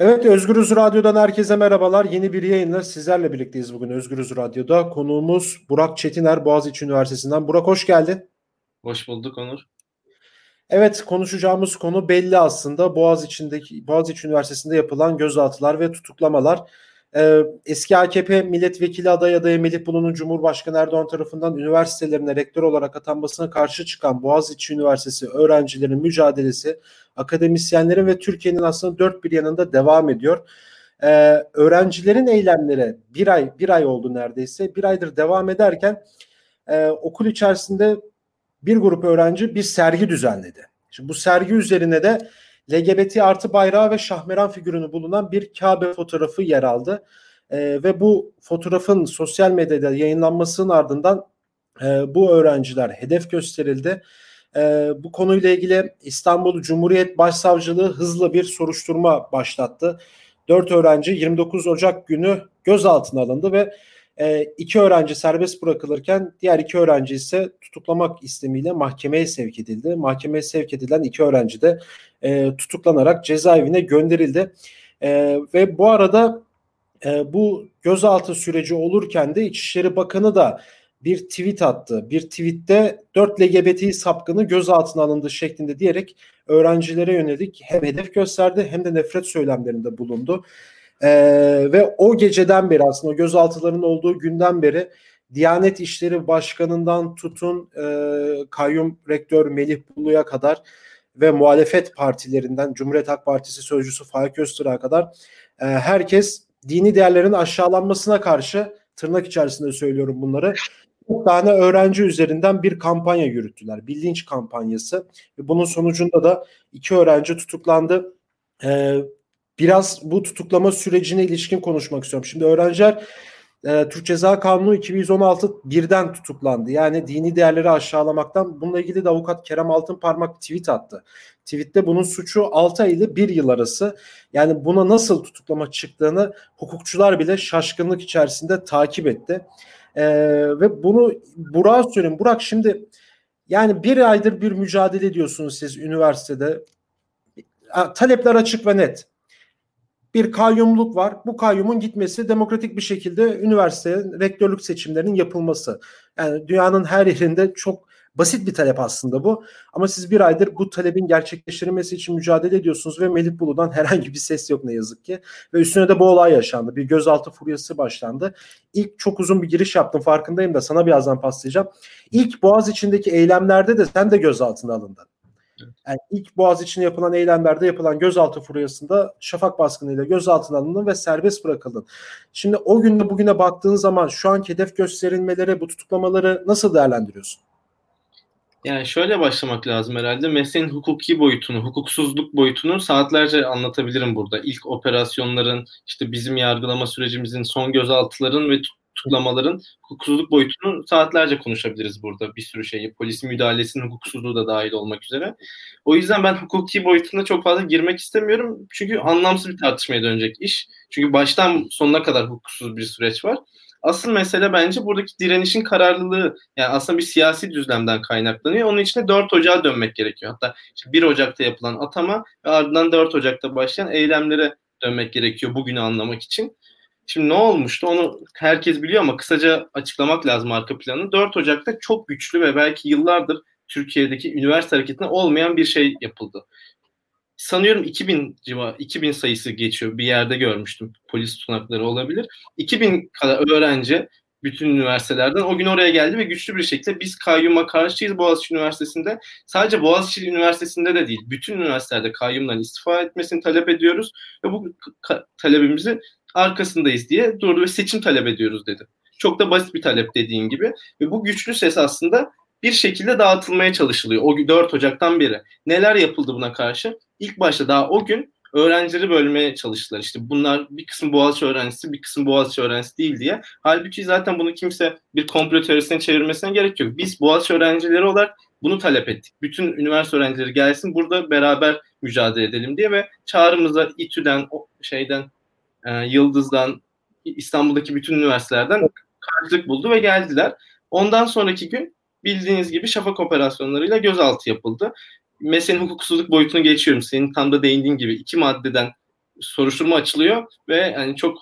Evet Özgürüz Radyo'dan herkese merhabalar. Yeni bir yayınla sizlerle birlikteyiz bugün Özgürüz Radyo'da. Konuğumuz Burak Çetiner Boğaziçi Üniversitesi'nden. Burak hoş geldin. Hoş bulduk Onur. Evet konuşacağımız konu belli aslında. Boğaziçi'ndeki Boğaziçi Üniversitesi'nde yapılan gözaltılar ve tutuklamalar. Ee, eski AKP milletvekili adayı adayı Melih Bulu'nun Cumhurbaşkanı Erdoğan tarafından üniversitelerine rektör olarak atanmasına karşı çıkan Boğaziçi Üniversitesi öğrencilerin mücadelesi akademisyenlerin ve Türkiye'nin aslında dört bir yanında devam ediyor. Ee, öğrencilerin eylemleri bir ay bir ay oldu neredeyse bir aydır devam ederken e, okul içerisinde bir grup öğrenci bir sergi düzenledi. Şimdi bu sergi üzerine de LGBT artı bayrağı ve şahmeran figürünü bulunan bir Kabe fotoğrafı yer aldı. E, ve bu fotoğrafın sosyal medyada yayınlanmasının ardından e, bu öğrenciler hedef gösterildi. E, bu konuyla ilgili İstanbul Cumhuriyet Başsavcılığı hızlı bir soruşturma başlattı. Dört öğrenci 29 Ocak günü gözaltına alındı ve e, iki öğrenci serbest bırakılırken diğer iki öğrenci ise tutuklamak istemiyle mahkemeye sevk edildi. Mahkemeye sevk edilen iki öğrenci de e, tutuklanarak cezaevine gönderildi. E, ve bu arada e, bu gözaltı süreci olurken de İçişleri Bakanı da bir tweet attı. Bir tweette 4 LGBT sapkını gözaltına alındı şeklinde diyerek öğrencilere yönelik hem hedef gösterdi hem de nefret söylemlerinde bulundu. Ee, ve o geceden beri aslında gözaltılarının olduğu günden beri Diyanet İşleri Başkanı'ndan tutun e, kayyum rektör Melih Bulu'ya kadar ve muhalefet partilerinden Cumhuriyet Halk Partisi sözcüsü Faik Öztürk'e kadar e, herkes dini değerlerin aşağılanmasına karşı tırnak içerisinde söylüyorum bunları. Bir tane öğrenci üzerinden bir kampanya yürüttüler. Bir linç kampanyası. Ve bunun sonucunda da iki öğrenci tutuklandı. Ee, biraz bu tutuklama sürecine ilişkin konuşmak istiyorum. Şimdi öğrenciler e, Türk Ceza Kanunu 216 birden tutuklandı. Yani dini değerleri aşağılamaktan. Bununla ilgili de avukat Kerem Altınparmak tweet attı. Tweette bunun suçu 6 ay ile 1 yıl arası. Yani buna nasıl tutuklama çıktığını hukukçular bile şaşkınlık içerisinde takip etti. Ee, ve bunu Burak'a söyleyeyim. Burak şimdi yani bir aydır bir mücadele ediyorsunuz siz üniversitede. Talepler açık ve net bir kayyumluk var. Bu kayyumun gitmesi demokratik bir şekilde üniversite rektörlük seçimlerinin yapılması. Yani dünyanın her yerinde çok basit bir talep aslında bu. Ama siz bir aydır bu talebin gerçekleştirilmesi için mücadele ediyorsunuz ve Melih Bulu'dan herhangi bir ses yok ne yazık ki. Ve üstüne de bu olay yaşandı. Bir gözaltı furyası başlandı. İlk çok uzun bir giriş yaptım farkındayım da sana birazdan paslayacağım. İlk Boğaz içindeki eylemlerde de sen de gözaltına alındın. Yani ilk Boğaz için yapılan eylemlerde yapılan gözaltı furyasında şafak baskınıyla gözaltına alındın ve serbest bırakıldın. Şimdi o günde bugüne baktığın zaman şu anki hedef gösterilmeleri, bu tutuklamaları nasıl değerlendiriyorsun? Yani şöyle başlamak lazım herhalde. Mesleğin hukuki boyutunu, hukuksuzluk boyutunu saatlerce anlatabilirim burada. İlk operasyonların, işte bizim yargılama sürecimizin, son gözaltıların ve tutuklamaların hukuksuzluk boyutunu saatlerce konuşabiliriz burada bir sürü şeyi. Polis müdahalesinin hukuksuzluğu da dahil olmak üzere. O yüzden ben hukuki boyutuna çok fazla girmek istemiyorum. Çünkü anlamsız bir tartışmaya dönecek iş. Çünkü baştan sonuna kadar hukuksuz bir süreç var. Asıl mesele bence buradaki direnişin kararlılığı. Yani aslında bir siyasi düzlemden kaynaklanıyor. Onun için de 4 Ocağa dönmek gerekiyor. Hatta işte 1 Ocak'ta yapılan atama ve ardından 4 Ocak'ta başlayan eylemlere dönmek gerekiyor bugünü anlamak için. Şimdi ne olmuştu onu herkes biliyor ama kısaca açıklamak lazım arka planı. 4 Ocak'ta çok güçlü ve belki yıllardır Türkiye'deki üniversite hareketine olmayan bir şey yapıldı. Sanıyorum 2000 civa 2000 sayısı geçiyor. Bir yerde görmüştüm. Polis tutanakları olabilir. 2000 kadar öğrenci bütün üniversitelerden o gün oraya geldi ve güçlü bir şekilde biz kayyuma karşıyız Boğaziçi Üniversitesi'nde. Sadece Boğaziçi Üniversitesi'nde de değil, bütün üniversitelerde kayyumdan istifa etmesini talep ediyoruz ve bu talebimizi arkasındayız diye durdu ve seçim talep ediyoruz dedi. Çok da basit bir talep dediğin gibi ve bu güçlü ses aslında bir şekilde dağıtılmaya çalışılıyor. O 4 Ocak'tan beri. Neler yapıldı buna karşı? İlk başta daha o gün öğrencileri bölmeye çalıştılar. İşte bunlar bir kısım Boğaziçi öğrencisi, bir kısım Boğaziçi öğrencisi değil diye. Halbuki zaten bunu kimse bir komplo teorisine çevirmesine gerek yok. Biz Boğaziçi öğrencileri olarak bunu talep ettik. Bütün üniversite öğrencileri gelsin burada beraber mücadele edelim diye ve çağrımıza İTÜ'den, şeyden, e, Yıldız'dan, İstanbul'daki bütün üniversitelerden karşılık buldu ve geldiler. Ondan sonraki gün bildiğiniz gibi şafak operasyonlarıyla gözaltı yapıldı. Meselenin hukuksuzluk boyutunu geçiyorum. Senin tam da değindiğin gibi iki maddeden soruşturma açılıyor ve yani çok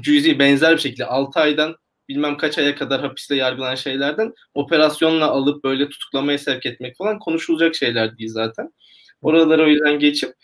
cüzi benzer bir şekilde 6 aydan bilmem kaç aya kadar hapiste yargılanan şeylerden operasyonla alıp böyle tutuklamaya sevk etmek falan konuşulacak şeyler değil zaten. Oralara o yüzden geçip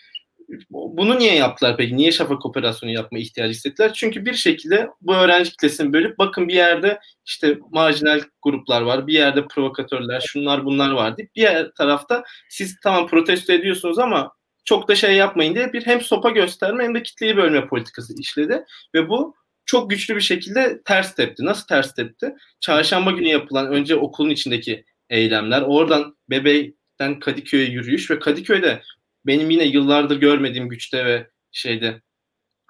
bunu niye yaptılar peki? Niye şafak operasyonu yapma ihtiyacı hissettiler? Çünkü bir şekilde bu öğrenci kitlesini bölüp bakın bir yerde işte marjinal gruplar var, bir yerde provokatörler, şunlar bunlar var deyip diğer tarafta siz tamam protesto ediyorsunuz ama çok da şey yapmayın diye bir hem sopa gösterme hem de kitleyi bölme politikası işledi ve bu çok güçlü bir şekilde ters tepti. Nasıl ters tepti? Çarşamba günü yapılan önce okulun içindeki eylemler, oradan Bebeğden Kadıköy'e yürüyüş ve Kadıköy'de benim yine yıllardır görmediğim güçte ve şeyde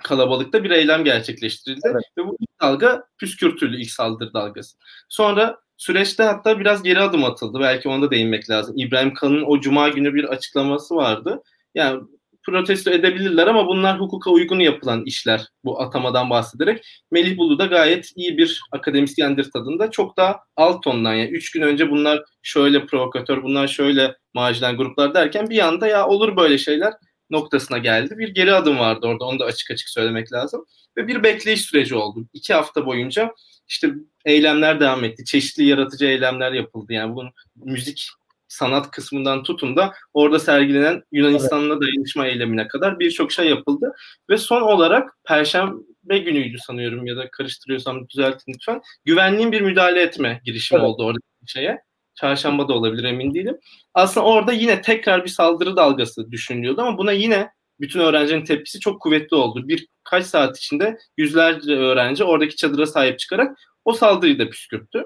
kalabalıkta bir eylem gerçekleştirildi. Evet. Ve bu ilk dalga püskürtüldü ilk saldırı dalgası. Sonra süreçte hatta biraz geri adım atıldı. Belki ona da değinmek lazım. İbrahim Kalın'ın o cuma günü bir açıklaması vardı. Yani protesto edebilirler ama bunlar hukuka uygun yapılan işler bu atamadan bahsederek. Melih Bulu da gayet iyi bir akademisyendir tadında. Çok daha alt tondan yani üç gün önce bunlar şöyle provokatör, bunlar şöyle marjinal gruplar derken bir anda ya olur böyle şeyler noktasına geldi. Bir geri adım vardı orada onu da açık açık söylemek lazım. Ve bir bekleyiş süreci oldu. İki hafta boyunca işte eylemler devam etti. Çeşitli yaratıcı eylemler yapıldı. Yani bunun müzik sanat kısmından tutun da orada sergilenen Yunanistan'la dayanışma eylemine kadar birçok şey yapıldı. Ve son olarak Perşembe günüydü sanıyorum ya da karıştırıyorsam düzeltin lütfen. Güvenliğin bir müdahale etme girişimi evet. oldu orada şeye. Çarşamba da olabilir emin değilim. Aslında orada yine tekrar bir saldırı dalgası düşünülüyordu ama buna yine bütün öğrencinin tepkisi çok kuvvetli oldu. Birkaç saat içinde yüzlerce öğrenci oradaki çadıra sahip çıkarak o saldırıyı da püskürttü.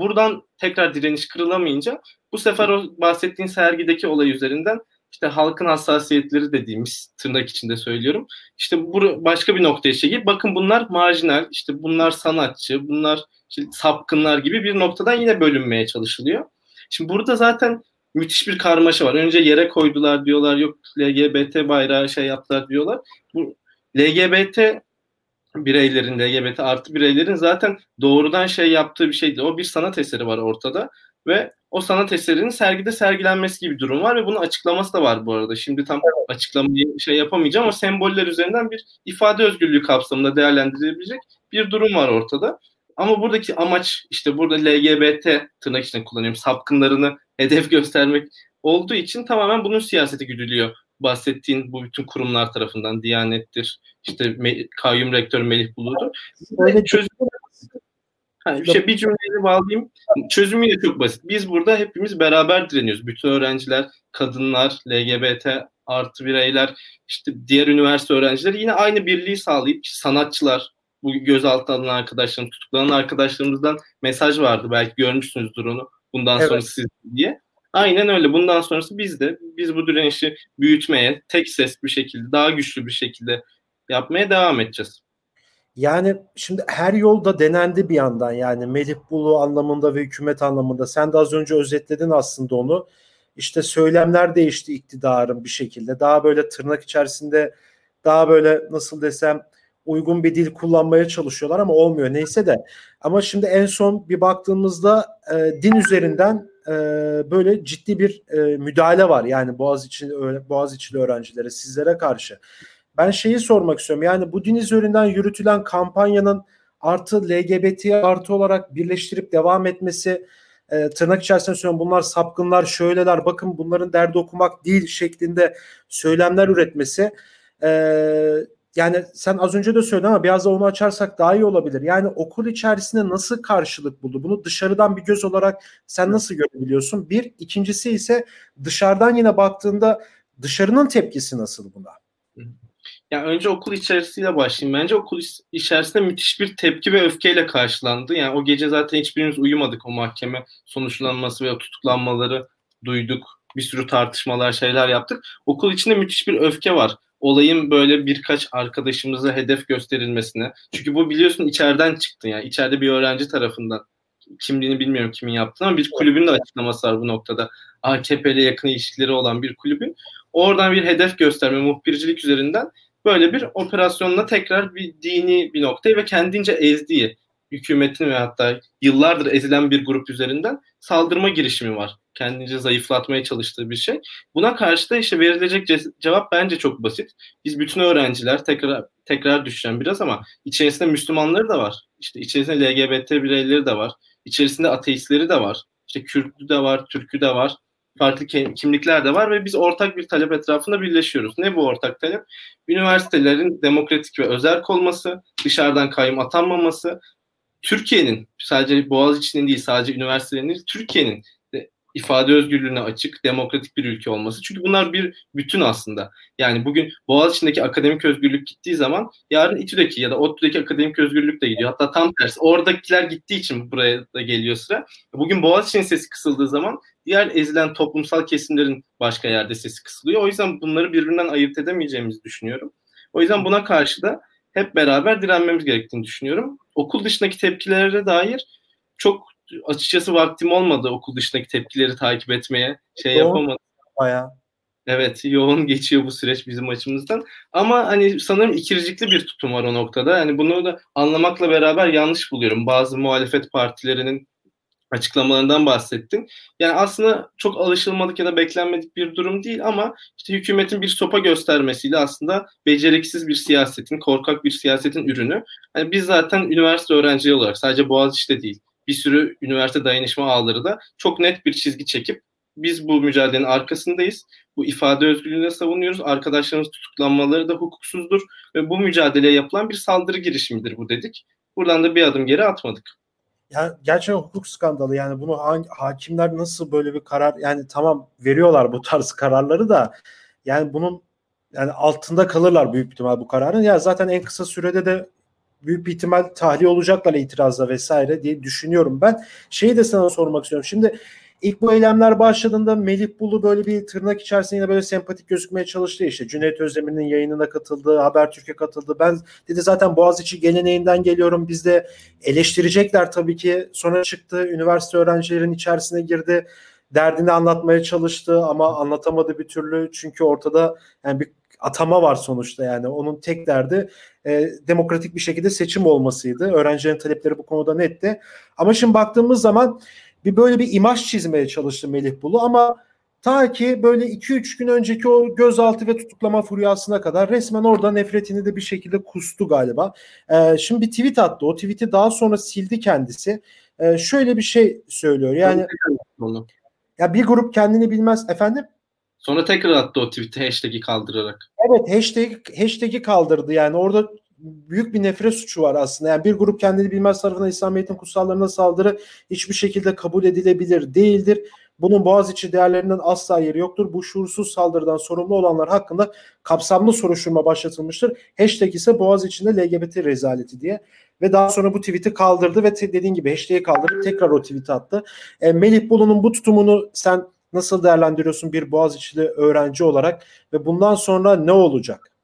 Buradan tekrar direniş kırılamayınca bu sefer o bahsettiğin sergideki olay üzerinden işte halkın hassasiyetleri dediğimiz tırnak içinde söylüyorum. İşte bu başka bir noktaya çekip bakın bunlar marjinal, işte bunlar sanatçı, bunlar işte sapkınlar gibi bir noktadan yine bölünmeye çalışılıyor. Şimdi burada zaten müthiş bir karmaşa var. Önce yere koydular diyorlar, yok LGBT bayrağı şey yaptılar diyorlar. Bu LGBT bireylerin, LGBT artı bireylerin zaten doğrudan şey yaptığı bir şeydi. O bir sanat eseri var ortada ve o sanat eserinin sergide sergilenmesi gibi bir durum var ve bunun açıklaması da var bu arada. Şimdi tam açıklamayı şey yapamayacağım ama semboller üzerinden bir ifade özgürlüğü kapsamında değerlendirilebilecek bir durum var ortada. Ama buradaki amaç işte burada LGBT tırnak içinde kullanıyorum sapkınlarını hedef göstermek olduğu için tamamen bunun siyaseti güdülüyor. Bahsettiğin bu bütün kurumlar tarafından Diyanet'tir, işte kayyum rektör Melih Bulu'dur. Öyle çözüm Hani bir, şey, bir cümleyle bağlayayım. Çözümü de çok basit. Biz burada hepimiz beraber direniyoruz. Bütün öğrenciler, kadınlar, LGBT artı bireyler, işte diğer üniversite öğrencileri yine aynı birliği sağlayıp sanatçılar, bu gözaltı alınan arkadaşlarım, tutuklanan arkadaşlarımızdan mesaj vardı. Belki görmüşsünüzdür onu. Bundan evet. sonra siz diye. Aynen öyle. Bundan sonrası biz de biz bu direnişi büyütmeye, tek ses bir şekilde, daha güçlü bir şekilde yapmaya devam edeceğiz. Yani şimdi her yolda denendi bir yandan yani Melih Bulu anlamında ve hükümet anlamında. Sen de az önce özetledin aslında onu. İşte söylemler değişti iktidarın bir şekilde. Daha böyle tırnak içerisinde daha böyle nasıl desem uygun bir dil kullanmaya çalışıyorlar ama olmuyor neyse de. Ama şimdi en son bir baktığımızda e, din üzerinden e, böyle ciddi bir e, müdahale var. Yani Boğaziçi Boğaziçi'li öğrencilere sizlere karşı. Ben şeyi sormak istiyorum. Yani bu din üzerinden yürütülen kampanyanın artı LGBT artı olarak birleştirip devam etmesi e, tırnak içerisinde söylüyorum bunlar sapkınlar şöyleler bakın bunların derdi okumak değil şeklinde söylemler üretmesi e, yani sen az önce de söyledin ama biraz da onu açarsak daha iyi olabilir. Yani okul içerisinde nasıl karşılık buldu? Bunu dışarıdan bir göz olarak sen nasıl görebiliyorsun? Bir. ikincisi ise dışarıdan yine baktığında dışarının tepkisi nasıl buna? Yani önce okul içerisiyle başlayayım. Bence okul içerisinde müthiş bir tepki ve öfkeyle karşılandı. Yani o gece zaten hiçbirimiz uyumadık o mahkeme sonuçlanması ve tutuklanmaları duyduk. Bir sürü tartışmalar, şeyler yaptık. Okul içinde müthiş bir öfke var. Olayın böyle birkaç arkadaşımıza hedef gösterilmesine. Çünkü bu biliyorsun içeriden çıktı yani. içeride bir öğrenci tarafından kimliğini bilmiyorum kimin yaptığını ama bir kulübün de açıklaması var bu noktada. AKP ile yakın ilişkileri olan bir kulübün. Oradan bir hedef gösterme, muhbircilik üzerinden böyle bir operasyonla tekrar bir dini bir noktayı ve kendince ezdiği hükümetin ve hatta yıllardır ezilen bir grup üzerinden saldırma girişimi var. Kendince zayıflatmaya çalıştığı bir şey. Buna karşı da işte verilecek cevap bence çok basit. Biz bütün öğrenciler tekrar tekrar düşeceğim biraz ama içerisinde Müslümanları da var. İşte içerisinde LGBT bireyleri de var. İçerisinde ateistleri de var. İşte Kürt'ü de var, Türk'ü de var. Farklı kimlikler de var ve biz ortak bir talep etrafında birleşiyoruz. Ne bu ortak talep? Üniversitelerin demokratik ve özel olması, dışarıdan kayyum atanmaması, Türkiye'nin sadece Boğaziçi'nin değil sadece üniversitelerin değil, Türkiye'nin ifade özgürlüğüne açık, demokratik bir ülke olması. Çünkü bunlar bir bütün aslında. Yani bugün Boğaziçi'ndeki akademik özgürlük gittiği zaman yarın İTÜ'deki ya da ODTÜ'deki akademik özgürlük de gidiyor. Hatta tam tersi. Oradakiler gittiği için buraya da geliyor sıra. Bugün Boğaziçi'nin sesi kısıldığı zaman diğer ezilen toplumsal kesimlerin başka yerde sesi kısılıyor. O yüzden bunları birbirinden ayırt edemeyeceğimizi düşünüyorum. O yüzden buna karşı da hep beraber direnmemiz gerektiğini düşünüyorum. Okul dışındaki tepkilere dair çok açıkçası vaktim olmadı okul dışındaki tepkileri takip etmeye. Şey yapamadım. Bayağı. Evet yoğun geçiyor bu süreç bizim açımızdan. Ama hani sanırım ikircikli bir tutum var o noktada. Yani bunu da anlamakla beraber yanlış buluyorum. Bazı muhalefet partilerinin açıklamalarından bahsettin. Yani aslında çok alışılmadık ya da beklenmedik bir durum değil ama işte hükümetin bir sopa göstermesiyle aslında beceriksiz bir siyasetin, korkak bir siyasetin ürünü. Yani biz zaten üniversite öğrencileri olarak sadece Boğaziçi'de değil, bir sürü üniversite dayanışma ağları da çok net bir çizgi çekip biz bu mücadelenin arkasındayız. Bu ifade özgürlüğünü savunuyoruz. Arkadaşlarımız tutuklanmaları da hukuksuzdur ve bu mücadeleye yapılan bir saldırı girişimidir bu dedik. Buradan da bir adım geri atmadık. Ya gerçekten hukuk skandalı yani bunu hangi, hakimler nasıl böyle bir karar yani tamam veriyorlar bu tarz kararları da yani bunun yani altında kalırlar büyük ihtimal bu kararın. Ya zaten en kısa sürede de büyük bir ihtimal tahliye olacaklar itirazla vesaire diye düşünüyorum ben. Şeyi de sana sormak istiyorum. Şimdi ilk bu eylemler başladığında Melih Bulu böyle bir tırnak içerisinde yine böyle sempatik gözükmeye çalıştı işte. Cüneyt Özdemir'in yayınına katıldı, Habertürk'e katıldı. Ben dedi zaten Boğaziçi geleneğinden geliyorum. Biz de eleştirecekler tabii ki. Sonra çıktı, üniversite öğrencilerin içerisine girdi. Derdini anlatmaya çalıştı ama anlatamadı bir türlü. Çünkü ortada yani bir atama var sonuçta yani. Onun tek derdi e, demokratik bir şekilde seçim olmasıydı. Öğrencilerin talepleri bu konuda netti. Ama şimdi baktığımız zaman bir böyle bir imaj çizmeye çalıştı Melih Bulu ama ta ki böyle 2-3 gün önceki o gözaltı ve tutuklama furyasına kadar resmen orada nefretini de bir şekilde kustu galiba. E, şimdi bir tweet attı. O tweet'i daha sonra sildi kendisi. E, şöyle bir şey söylüyor. Yani ya bir grup kendini bilmez efendim. Sonra tekrar attı o tweet'i hashtag'i kaldırarak. Evet hashtag, hashtag'i kaldırdı yani orada büyük bir nefret suçu var aslında. Yani bir grup kendini bilmez tarafından İslamiyet'in kutsallarına saldırı hiçbir şekilde kabul edilebilir değildir. Bunun Boğaziçi değerlerinden asla yeri yoktur. Bu şuursuz saldırıdan sorumlu olanlar hakkında kapsamlı soruşturma başlatılmıştır. Hashtag ise Boğaziçi'nde LGBT rezaleti diye. Ve daha sonra bu tweet'i kaldırdı ve dediğin gibi hashtag'i kaldırıp tekrar o tweet'i attı. E, Melih Bulu'nun bu tutumunu sen nasıl değerlendiriyorsun bir Boğaziçi'li öğrenci olarak ve bundan sonra ne olacak?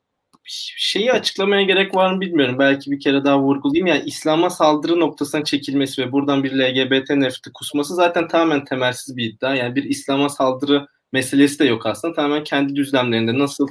Şeyi açıklamaya gerek var mı bilmiyorum. Belki bir kere daha vurgulayayım. Yani İslam'a saldırı noktasına çekilmesi ve buradan bir LGBT nefreti kusması zaten tamamen temelsiz bir iddia. Yani bir İslam'a saldırı meselesi de yok aslında. Tamamen kendi düzlemlerinde nasıl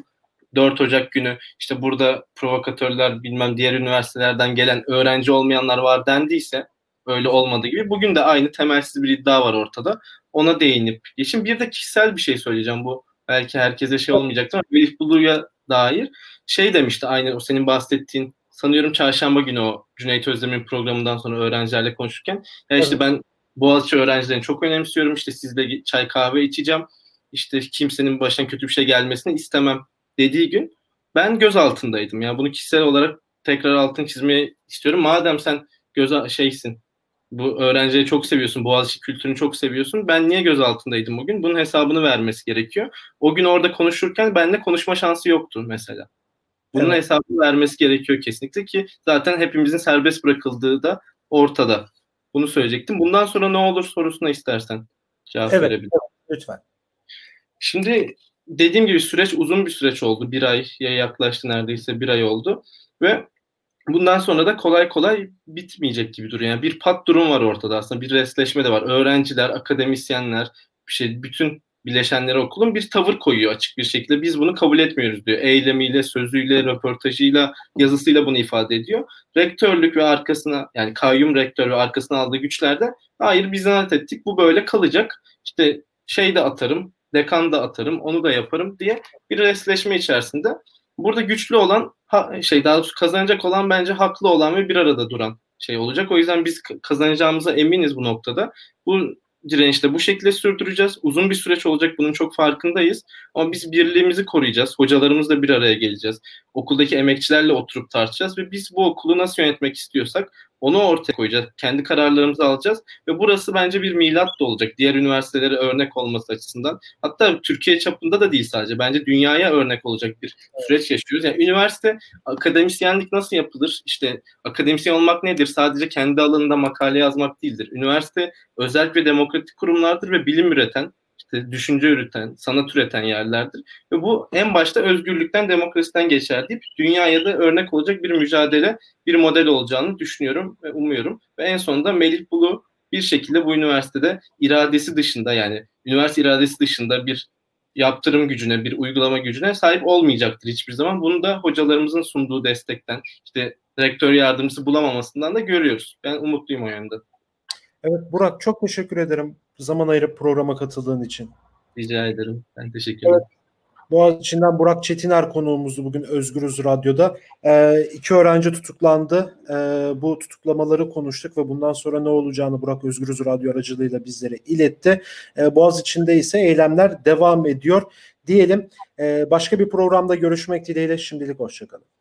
4 Ocak günü işte burada provokatörler bilmem diğer üniversitelerden gelen öğrenci olmayanlar var dendiyse öyle olmadığı gibi bugün de aynı temelsiz bir iddia var ortada. Ona değinip geçin. Bir de kişisel bir şey söyleyeceğim bu. Belki herkese şey olmayacaktır ama Melih Bulu'ya dair şey demişti aynı o senin bahsettiğin sanıyorum çarşamba günü o Cüneyt Özdemir'in programından sonra öğrencilerle konuşurken ya işte evet. ben Boğaziçi öğrencilerini çok önemsiyorum işte sizle çay kahve içeceğim işte kimsenin başına kötü bir şey gelmesini istemem dediği gün ben göz altındaydım. Yani bunu kişisel olarak tekrar altın çizmeye istiyorum. Madem sen göz şeysin bu öğrencileri çok seviyorsun, Boğaziçi kültürünü çok seviyorsun. Ben niye göz altındaydım bugün? Bunun hesabını vermesi gerekiyor. O gün orada konuşurken benimle konuşma şansı yoktu mesela. Bunun evet. hesabını vermesi gerekiyor kesinlikle ki zaten hepimizin serbest bırakıldığı da ortada. Bunu söyleyecektim. Bundan sonra ne olur sorusuna istersen cevap evet, verebilirim. Evet, lütfen. Şimdi dediğim gibi süreç uzun bir süreç oldu. Bir aya yaklaştı neredeyse bir ay oldu. Ve bundan sonra da kolay kolay bitmeyecek gibi duruyor. Yani bir pat durum var ortada aslında. Bir resleşme de var. Öğrenciler, akademisyenler, bir şey bütün bileşenleri okulun bir tavır koyuyor açık bir şekilde. Biz bunu kabul etmiyoruz diyor. Eylemiyle, sözüyle, röportajıyla, yazısıyla bunu ifade ediyor. Rektörlük ve arkasına yani kayyum rektör ve arkasına aldığı güçlerde hayır biz zannet ettik bu böyle kalacak. İşte şey de atarım, dekan da atarım, onu da yaparım diye bir resleşme içerisinde. Burada güçlü olan şey daha doğrusu kazanacak olan bence haklı olan ve bir arada duran şey olacak. O yüzden biz kazanacağımıza eminiz bu noktada. Bu direnişte bu şekilde sürdüreceğiz. Uzun bir süreç olacak bunun çok farkındayız. Ama biz birliğimizi koruyacağız. Hocalarımızla bir araya geleceğiz. Okuldaki emekçilerle oturup tartışacağız ve biz bu okulu nasıl yönetmek istiyorsak onu ortaya koyacağız. Kendi kararlarımızı alacağız ve burası bence bir milat da olacak. Diğer üniversitelere örnek olması açısından. Hatta Türkiye çapında da değil sadece. Bence dünyaya örnek olacak bir süreç yaşıyoruz. Yani üniversite akademisyenlik nasıl yapılır? İşte akademisyen olmak nedir? Sadece kendi alanında makale yazmak değildir. Üniversite özel ve demokratik kurumlardır ve bilim üreten, işte düşünce üreten, sanat üreten yerlerdir. Ve bu en başta özgürlükten, demokrasiden geçer deyip dünyaya da örnek olacak bir mücadele, bir model olacağını düşünüyorum ve umuyorum. Ve en sonunda Melih Bulu bir şekilde bu üniversitede iradesi dışında yani üniversite iradesi dışında bir yaptırım gücüne, bir uygulama gücüne sahip olmayacaktır hiçbir zaman. Bunu da hocalarımızın sunduğu destekten, işte rektör yardımcısı bulamamasından da görüyoruz. Ben umutluyum o yönde. Evet Burak çok teşekkür ederim zaman ayırıp programa katıldığın için. Rica ederim. Ben teşekkür ederim. Evet. Boğaziçi'nden Burak Çetiner konuğumuzdu bugün Özgürüz Radyo'da. Ee, iki öğrenci tutuklandı. Ee, bu tutuklamaları konuştuk ve bundan sonra ne olacağını Burak Özgürüz Radyo aracılığıyla bizlere iletti. Ee, Boğaziçi'nde ise eylemler devam ediyor diyelim. Ee, başka bir programda görüşmek dileğiyle şimdilik hoşçakalın.